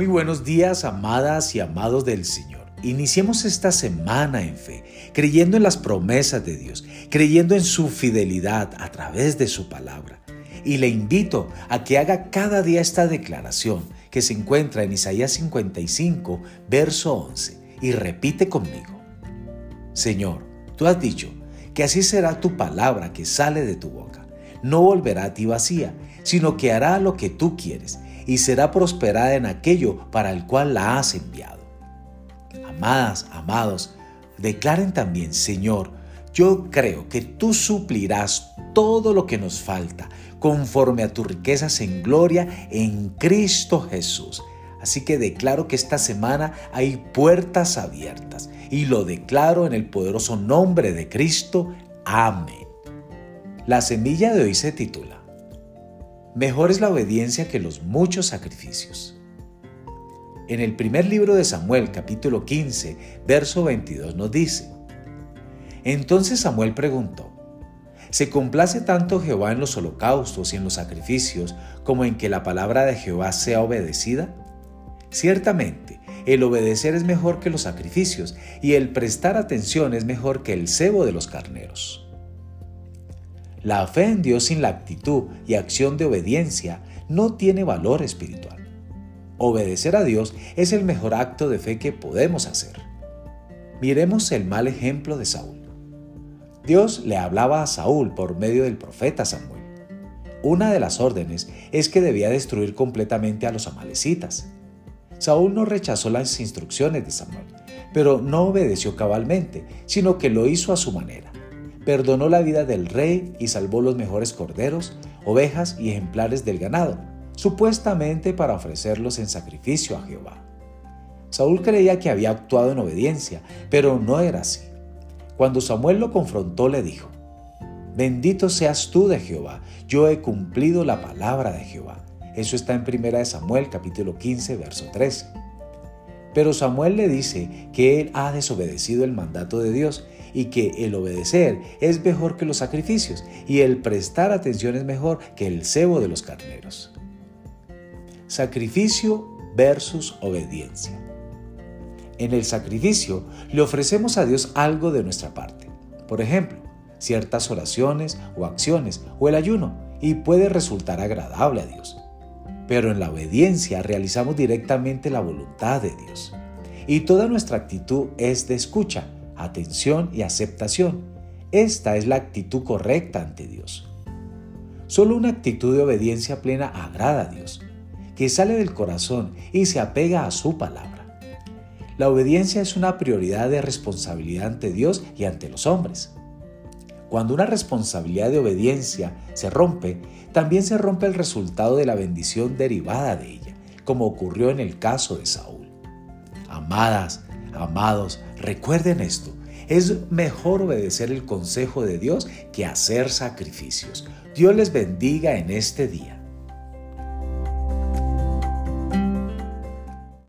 Muy buenos días, amadas y amados del Señor. Iniciemos esta semana en fe, creyendo en las promesas de Dios, creyendo en su fidelidad a través de su palabra. Y le invito a que haga cada día esta declaración que se encuentra en Isaías 55, verso 11, y repite conmigo. Señor, tú has dicho que así será tu palabra que sale de tu boca. No volverá a ti vacía, sino que hará lo que tú quieres y será prosperada en aquello para el cual la has enviado. Amadas, amados, declaren también, Señor, yo creo que tú suplirás todo lo que nos falta conforme a tus riquezas en gloria en Cristo Jesús. Así que declaro que esta semana hay puertas abiertas y lo declaro en el poderoso nombre de Cristo. Amén. La semilla de hoy se titula Mejor es la obediencia que los muchos sacrificios. En el primer libro de Samuel, capítulo 15, verso 22 nos dice, Entonces Samuel preguntó, ¿se complace tanto Jehová en los holocaustos y en los sacrificios como en que la palabra de Jehová sea obedecida? Ciertamente, el obedecer es mejor que los sacrificios y el prestar atención es mejor que el cebo de los carneros. La fe en Dios sin la actitud y acción de obediencia no tiene valor espiritual. Obedecer a Dios es el mejor acto de fe que podemos hacer. Miremos el mal ejemplo de Saúl. Dios le hablaba a Saúl por medio del profeta Samuel. Una de las órdenes es que debía destruir completamente a los amalecitas. Saúl no rechazó las instrucciones de Samuel, pero no obedeció cabalmente, sino que lo hizo a su manera perdonó la vida del rey y salvó los mejores corderos, ovejas y ejemplares del ganado, supuestamente para ofrecerlos en sacrificio a Jehová. Saúl creía que había actuado en obediencia, pero no era así. Cuando Samuel lo confrontó le dijo, Bendito seas tú de Jehová, yo he cumplido la palabra de Jehová. Eso está en 1 Samuel capítulo 15, verso 13. Pero Samuel le dice que él ha desobedecido el mandato de Dios y que el obedecer es mejor que los sacrificios y el prestar atención es mejor que el cebo de los carneros. Sacrificio versus obediencia. En el sacrificio le ofrecemos a Dios algo de nuestra parte. Por ejemplo, ciertas oraciones o acciones o el ayuno y puede resultar agradable a Dios. Pero en la obediencia realizamos directamente la voluntad de Dios. Y toda nuestra actitud es de escucha atención y aceptación. Esta es la actitud correcta ante Dios. Solo una actitud de obediencia plena agrada a Dios, que sale del corazón y se apega a su palabra. La obediencia es una prioridad de responsabilidad ante Dios y ante los hombres. Cuando una responsabilidad de obediencia se rompe, también se rompe el resultado de la bendición derivada de ella, como ocurrió en el caso de Saúl. Amadas, Amados, recuerden esto. Es mejor obedecer el consejo de Dios que hacer sacrificios. Dios les bendiga en este día.